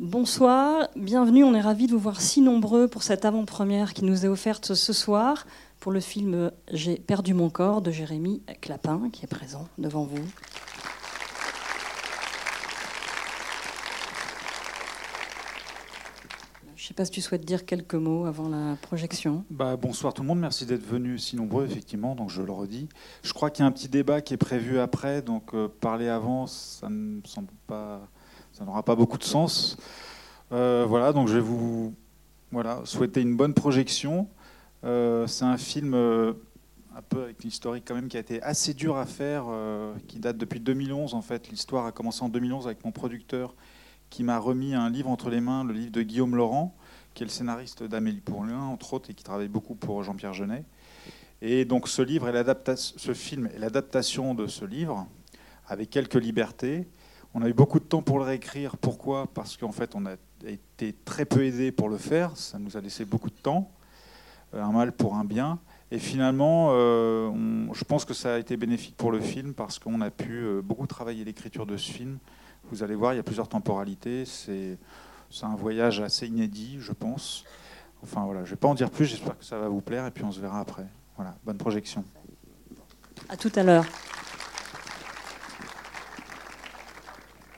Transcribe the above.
Bonsoir, bienvenue, on est ravis de vous voir si nombreux pour cette avant-première qui nous est offerte ce soir pour le film J'ai perdu mon corps de Jérémy Clapin qui est présent devant vous. Je ne sais pas si tu souhaites dire quelques mots avant la projection. Bah, bonsoir tout le monde, merci d'être venus si nombreux, effectivement, donc je le redis. Je crois qu'il y a un petit débat qui est prévu après, donc euh, parler avant, ça ne semble pas, ça n'aura pas beaucoup de sens. Euh, voilà, donc je vais vous voilà, souhaiter une bonne projection. Euh, c'est un film un peu avec une historique quand même qui a été assez dur à faire, qui date depuis 2011 en fait. L'histoire a commencé en 2011 avec mon producteur qui m'a remis un livre entre les mains, le livre de Guillaume Laurent, qui est le scénariste d'Amélie Pourlin, entre autres, et qui travaille beaucoup pour Jean-Pierre Jeunet. Et donc ce livre est ce film est l'adaptation de ce livre, avec quelques libertés. On a eu beaucoup de temps pour le réécrire. Pourquoi? Parce qu'en fait, on a été très peu aidé pour le faire. Ça nous a laissé beaucoup de temps, euh, un mal pour un bien. Et finalement, euh, je pense que ça a été bénéfique pour le film parce qu'on a pu euh, beaucoup travailler l'écriture de ce film vous allez voir, il y a plusieurs temporalités. C'est un voyage assez inédit, je pense. Enfin voilà, je ne vais pas en dire plus, j'espère que ça va vous plaire et puis on se verra après. Voilà, bonne projection. À tout à l'heure.